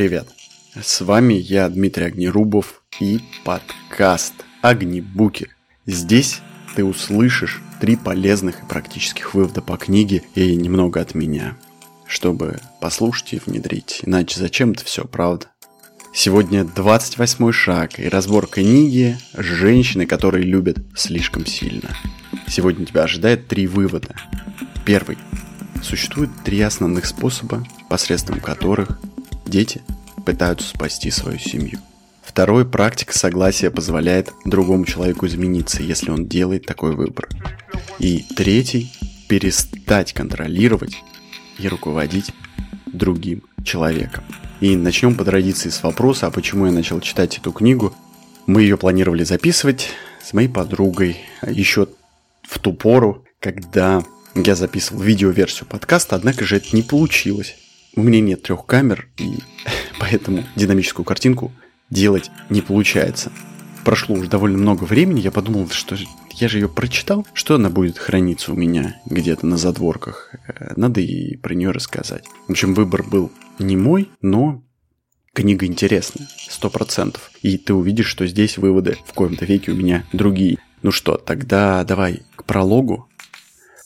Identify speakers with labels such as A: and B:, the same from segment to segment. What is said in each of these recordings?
A: привет! С вами я, Дмитрий Огнерубов, и подкаст «Огнебуки». Здесь ты услышишь три полезных и практических вывода по книге и немного от меня, чтобы послушать и внедрить, иначе зачем это все, правда? Сегодня 28 шаг и разбор книги «Женщины, которые любят слишком сильно». Сегодня тебя ожидает три вывода. Первый. Существует три основных способа, посредством которых дети пытаются спасти свою семью. Второй, практика согласия позволяет другому человеку измениться, если он делает такой выбор. И третий, перестать контролировать и руководить другим человеком. И начнем по традиции с вопроса, а почему я начал читать эту книгу. Мы ее планировали записывать с моей подругой еще в ту пору, когда я записывал видеоверсию подкаста, однако же это не получилось. У меня нет трех камер, и поэтому динамическую картинку делать не получается. Прошло уже довольно много времени, я подумал, что я же ее прочитал, что она будет храниться у меня где-то на задворках. Э, надо и про нее рассказать. В общем, выбор был не мой, но книга интересная, сто процентов. И ты увидишь, что здесь выводы в коем-то веке у меня другие. Ну что, тогда давай к прологу.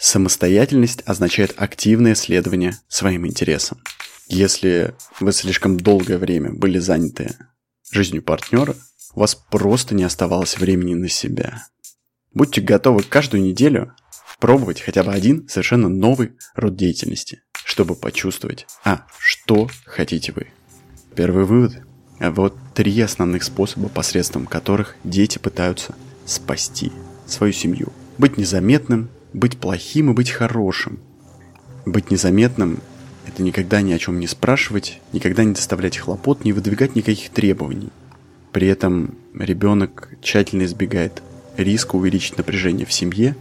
A: Самостоятельность означает активное следование своим интересам. Если вы слишком долгое время были заняты жизнью партнера, у вас просто не оставалось времени на себя. Будьте готовы каждую неделю пробовать хотя бы один совершенно новый род деятельности, чтобы почувствовать, а что хотите вы. Первый вывод. Вот три основных способа, посредством которых дети пытаются спасти свою семью. Быть незаметным, быть плохим и быть хорошим. Быть незаметным – это никогда ни о чем не спрашивать, никогда не доставлять хлопот, не выдвигать никаких требований. При этом ребенок тщательно избегает риска увеличить напряжение в семье,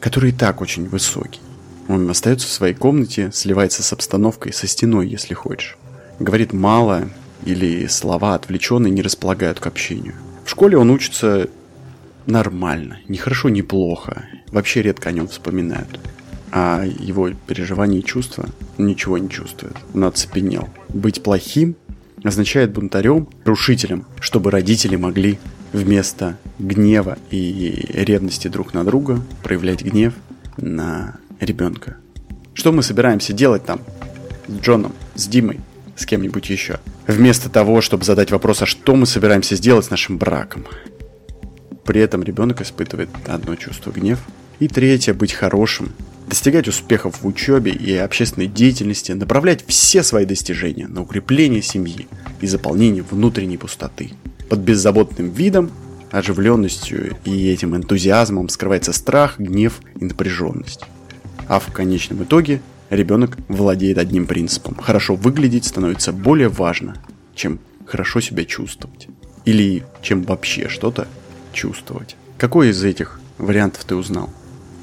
A: который и так очень высокий. Он остается в своей комнате, сливается с обстановкой, со стеной, если хочешь. Говорит мало или слова отвлеченные не располагают к общению. В школе он учится нормально, не хорошо, не плохо. Вообще редко о нем вспоминают. А его переживания и чувства ничего не чувствуют. Он оцепенел. Быть плохим означает бунтарем, рушителем, чтобы родители могли вместо гнева и ревности друг на друга проявлять гнев на ребенка. Что мы собираемся делать там с Джоном, с Димой, с кем-нибудь еще? Вместо того, чтобы задать вопрос, а что мы собираемся сделать с нашим браком? При этом ребенок испытывает одно чувство гнев. И третье, быть хорошим, достигать успехов в учебе и общественной деятельности, направлять все свои достижения на укрепление семьи и заполнение внутренней пустоты. Под беззаботным видом, оживленностью и этим энтузиазмом скрывается страх, гнев и напряженность. А в конечном итоге ребенок владеет одним принципом. Хорошо выглядеть становится более важно, чем хорошо себя чувствовать. Или чем вообще что-то чувствовать. Какой из этих вариантов ты узнал?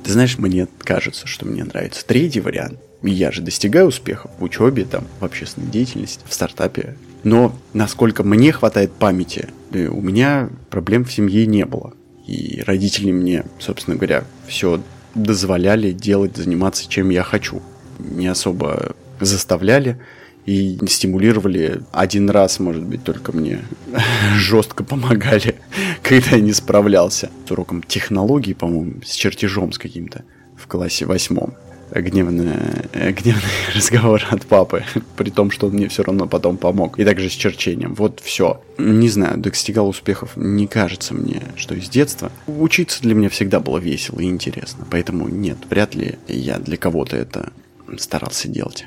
A: Ты знаешь, мне кажется, что мне нравится третий вариант. Я же достигаю успехов в учебе, там, в общественной деятельности, в стартапе. Но насколько мне хватает памяти, э, у меня проблем в семье не было. И родители мне, собственно говоря, все дозволяли делать, заниматься чем я хочу. Не особо заставляли и стимулировали один раз, может быть, только мне жестко помогали, когда я не справлялся с уроком технологий, по-моему, с чертежом с каким-то в классе восьмом гневный, гневный разговор от папы, при том, что он мне все равно потом помог. И также с черчением. Вот все. Не знаю, достигал успехов. Не кажется мне, что из детства. Учиться для меня всегда было весело и интересно. Поэтому нет, вряд ли я для кого-то это старался делать.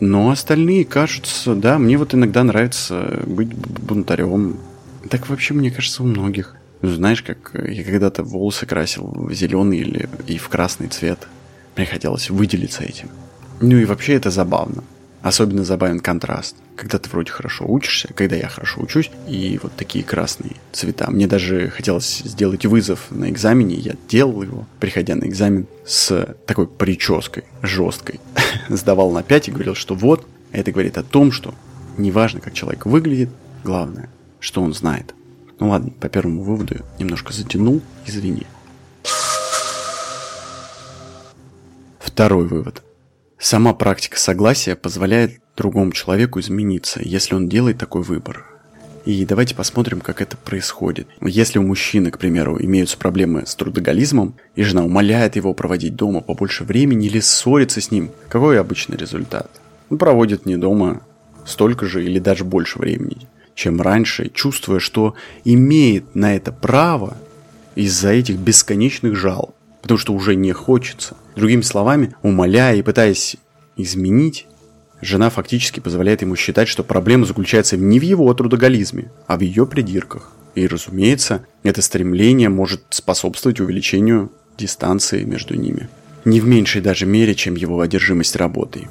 A: Но остальные кажутся, да, мне вот иногда нравится быть бунтарем. Так вообще, мне кажется, у многих. Знаешь, как я когда-то волосы красил в зеленый или и в красный цвет. Мне хотелось выделиться этим. Ну и вообще это забавно. Особенно забавен контраст. Когда ты вроде хорошо учишься, когда я хорошо учусь, и вот такие красные цвета. Мне даже хотелось сделать вызов на экзамене, я делал его, приходя на экзамен с такой прической жесткой. Сдавал на 5 и говорил, что вот, это говорит о том, что неважно, как человек выглядит, главное, что он знает. Ну ладно, по первому выводу немножко затянул, извини. Второй вывод. Сама практика согласия позволяет другому человеку измениться, если он делает такой выбор. И давайте посмотрим, как это происходит. Если у мужчины, к примеру, имеются проблемы с трудоголизмом, и жена умоляет его проводить дома побольше времени или ссорится с ним, какой обычный результат? Он проводит не дома столько же или даже больше времени, чем раньше, чувствуя, что имеет на это право из-за этих бесконечных жалоб, потому что уже не хочется. Другими словами, умоляя и пытаясь изменить, Жена фактически позволяет ему считать, что проблема заключается не в его трудоголизме, а в ее придирках. И, разумеется, это стремление может способствовать увеличению дистанции между ними. Не в меньшей даже мере, чем его одержимость работой.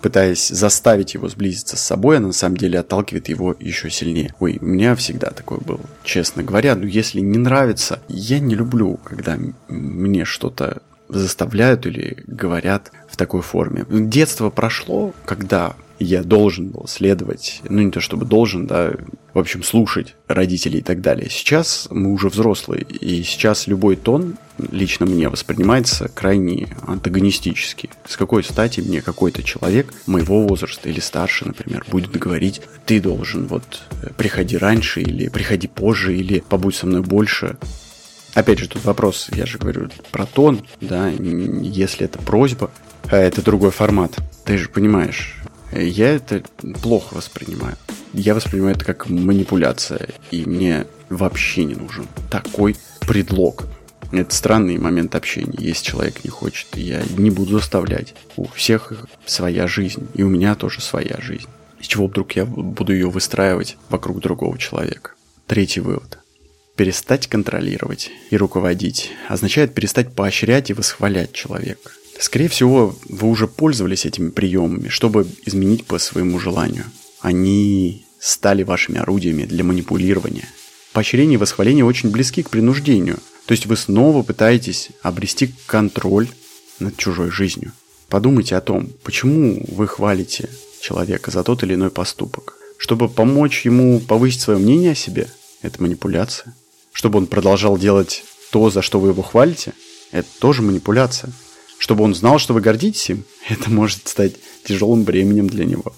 A: Пытаясь заставить его сблизиться с собой, она на самом деле отталкивает его еще сильнее. Ой, у меня всегда такое было. Честно говоря, ну если не нравится, я не люблю, когда мне что-то заставляют или говорят в такой форме. Детство прошло, когда я должен был следовать, ну не то чтобы должен, да, в общем, слушать родителей и так далее. Сейчас мы уже взрослые, и сейчас любой тон лично мне воспринимается крайне антагонистически. С какой стати мне какой-то человек моего возраста или старше, например, будет говорить, ты должен вот приходи раньше или приходи позже или побудь со мной больше. Опять же, тут вопрос, я же говорю про тон, да, если это просьба, а это другой формат. Ты же понимаешь, я это плохо воспринимаю. Я воспринимаю это как манипуляция, и мне вообще не нужен такой предлог. Это странный момент общения. Если человек не хочет, я не буду заставлять. У всех своя жизнь, и у меня тоже своя жизнь. С чего вдруг я буду ее выстраивать вокруг другого человека? Третий вывод. Перестать контролировать и руководить означает перестать поощрять и восхвалять человека. Скорее всего, вы уже пользовались этими приемами, чтобы изменить по своему желанию. Они стали вашими орудиями для манипулирования. Поощрение и восхваление очень близки к принуждению. То есть вы снова пытаетесь обрести контроль над чужой жизнью. Подумайте о том, почему вы хвалите человека за тот или иной поступок. Чтобы помочь ему повысить свое мнение о себе, это манипуляция чтобы он продолжал делать то, за что вы его хвалите, это тоже манипуляция. Чтобы он знал, что вы гордитесь им, это может стать тяжелым бременем для него.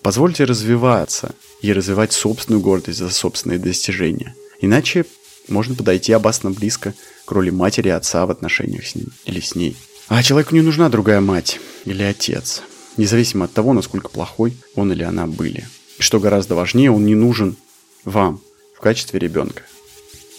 A: Позвольте развиваться и развивать собственную гордость за собственные достижения. Иначе можно подойти опасно близко к роли матери и отца в отношениях с ним или с ней. А человеку не нужна другая мать или отец, независимо от того, насколько плохой он или она были. И что гораздо важнее, он не нужен вам в качестве ребенка.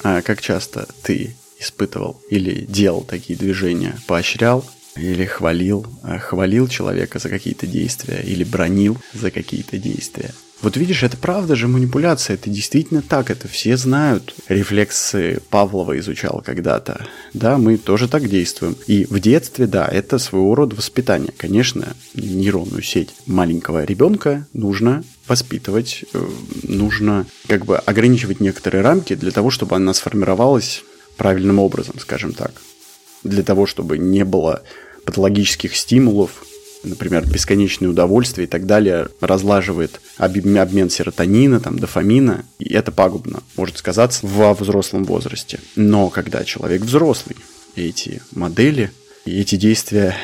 A: А как часто ты испытывал или делал такие движения, поощрял или хвалил, а хвалил человека за какие-то действия или бронил за какие-то действия. Вот видишь, это правда же манипуляция, это действительно так, это все знают. Рефлексы Павлова изучал когда-то. Да, мы тоже так действуем. И в детстве, да, это своего рода воспитание. Конечно, нейронную сеть маленького ребенка нужно воспитывать, э, нужно как бы ограничивать некоторые рамки для того, чтобы она сформировалась правильным образом, скажем так. Для того, чтобы не было патологических стимулов, например, бесконечное удовольствие и так далее, разлаживает обмен серотонина, там, дофамина, и это пагубно, может сказаться во взрослом возрасте. Но когда человек взрослый, эти модели эти действия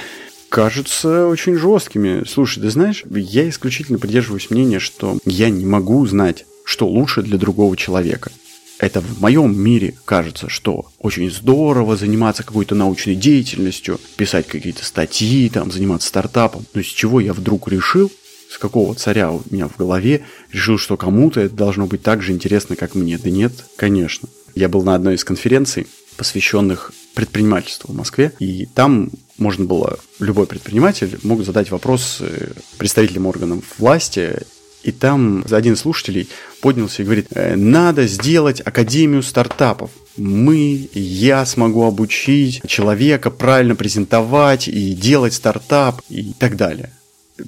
A: кажутся очень жесткими. Слушай, ты знаешь, я исключительно придерживаюсь мнения, что я не могу знать, что лучше для другого человека. Это в моем мире кажется, что очень здорово заниматься какой-то научной деятельностью, писать какие-то статьи, там, заниматься стартапом. Но с чего я вдруг решил, с какого царя у меня в голове, решил, что кому-то это должно быть так же интересно, как мне. Да нет, конечно. Я был на одной из конференций, посвященных предпринимательству в Москве, и там можно было, любой предприниматель мог задать вопрос э, представителям органов власти, и там один из слушателей поднялся и говорит, «Э, надо сделать Академию стартапов. Мы, я смогу обучить человека правильно презентовать и делать стартап и так далее.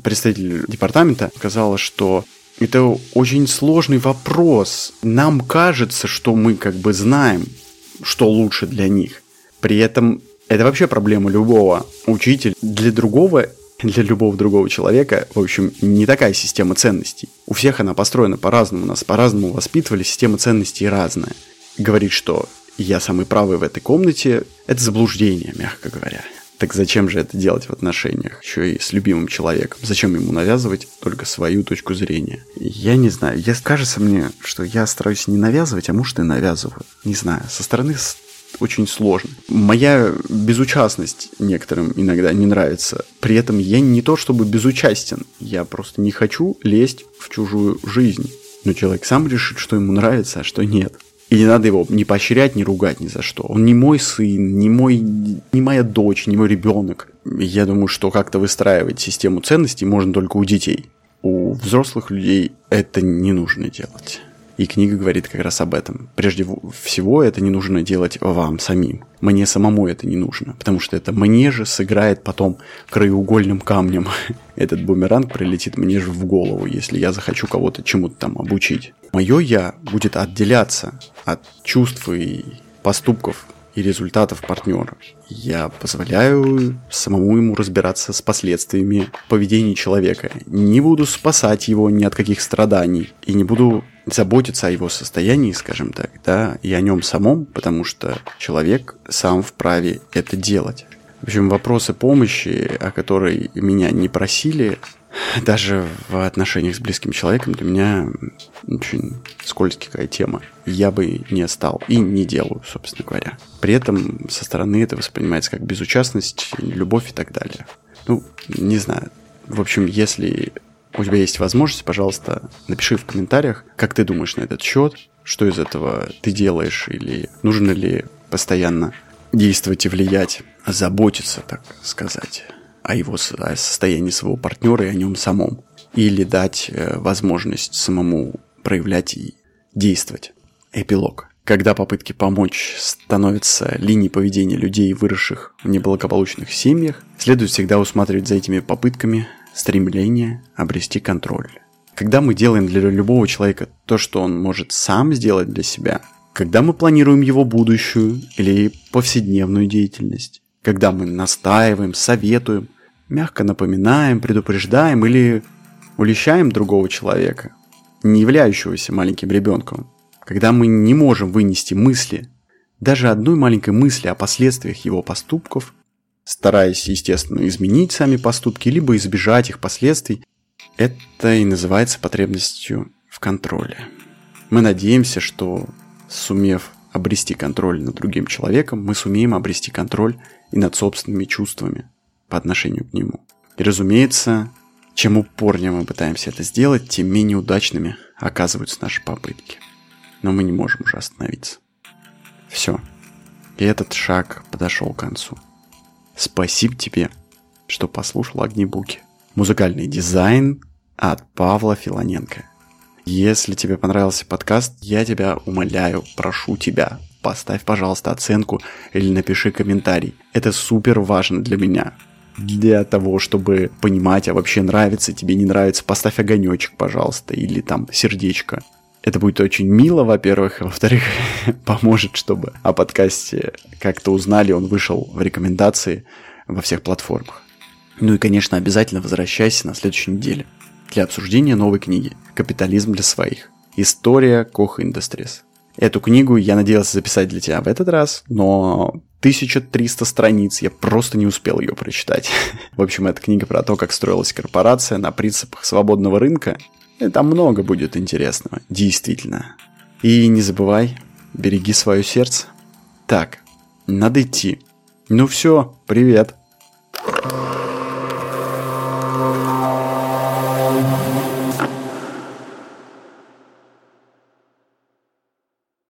A: Представитель департамента сказала, что это очень сложный вопрос. Нам кажется, что мы как бы знаем, что лучше для них. При этом это вообще проблема любого учителя. Для другого, для любого другого человека, в общем, не такая система ценностей. У всех она построена по-разному, нас по-разному воспитывали, система ценностей разная. Говорит, что я самый правый в этой комнате, это заблуждение, мягко говоря. Так зачем же это делать в отношениях? Еще и с любимым человеком. Зачем ему навязывать только свою точку зрения? Я не знаю. Я, кажется мне, что я стараюсь не навязывать, а может и навязываю. Не знаю. Со стороны очень сложно. Моя безучастность некоторым иногда не нравится. При этом я не то чтобы безучастен. Я просто не хочу лезть в чужую жизнь. Но человек сам решит, что ему нравится, а что нет. И не надо его ни поощрять, ни ругать ни за что. Он не мой сын, не, мой, не моя дочь, не мой ребенок. Я думаю, что как-то выстраивать систему ценностей можно только у детей. У взрослых людей это не нужно делать. И книга говорит как раз об этом. Прежде всего, это не нужно делать вам самим. Мне самому это не нужно, потому что это мне же сыграет потом краеугольным камнем. Этот бумеранг прилетит мне же в голову, если я захочу кого-то чему-то там обучить. Мое «я» будет отделяться от чувств и поступков и результатов партнера. Я позволяю самому ему разбираться с последствиями поведения человека. Не буду спасать его ни от каких страданий и не буду заботиться о его состоянии, скажем так, да, и о нем самом, потому что человек сам вправе это делать. В общем, вопросы помощи, о которой меня не просили, даже в отношениях с близким человеком для меня очень скользкая тема. Я бы не стал и не делаю, собственно говоря. При этом со стороны это воспринимается как безучастность, любовь и так далее. Ну, не знаю. В общем, если у тебя есть возможность, пожалуйста, напиши в комментариях, как ты думаешь на этот счет, что из этого ты делаешь, или нужно ли постоянно действовать и влиять, заботиться, так сказать о его о состоянии своего партнера и о нем самом. Или дать э, возможность самому проявлять и действовать. Эпилог. Когда попытки помочь становятся линией поведения людей, выросших в неблагополучных семьях, следует всегда усматривать за этими попытками стремление обрести контроль. Когда мы делаем для любого человека то, что он может сам сделать для себя, когда мы планируем его будущую или повседневную деятельность, когда мы настаиваем, советуем, мягко напоминаем, предупреждаем или улещаем другого человека, не являющегося маленьким ребенком, когда мы не можем вынести мысли, даже одной маленькой мысли о последствиях его поступков, стараясь, естественно, изменить сами поступки, либо избежать их последствий, это и называется потребностью в контроле. Мы надеемся, что сумев обрести контроль над другим человеком, мы сумеем обрести контроль и над собственными чувствами по отношению к нему. И разумеется, чем упорнее мы пытаемся это сделать, тем менее удачными оказываются наши попытки. Но мы не можем уже остановиться. Все. И этот шаг подошел к концу. Спасибо тебе, что послушал Огнебуки. Музыкальный дизайн от Павла Филоненко. Если тебе понравился подкаст, я тебя умоляю, прошу тебя, поставь, пожалуйста, оценку или напиши комментарий. Это супер важно для меня. Для того, чтобы понимать, а вообще нравится тебе, не нравится, поставь огонечек, пожалуйста, или там сердечко. Это будет очень мило, во-первых, а во-вторых, поможет, чтобы о подкасте как-то узнали, он вышел в рекомендации во всех платформах. Ну и, конечно, обязательно возвращайся на следующей неделе для обсуждения новой книги «Капитализм для своих. История Koch Industries». Эту книгу я надеялся записать для тебя в этот раз, но 1300 страниц, я просто не успел ее прочитать. В общем, это книга про то, как строилась корпорация на принципах свободного рынка. И там много будет интересного, действительно. И не забывай, береги свое сердце. Так, надо идти. Ну все, привет. Thank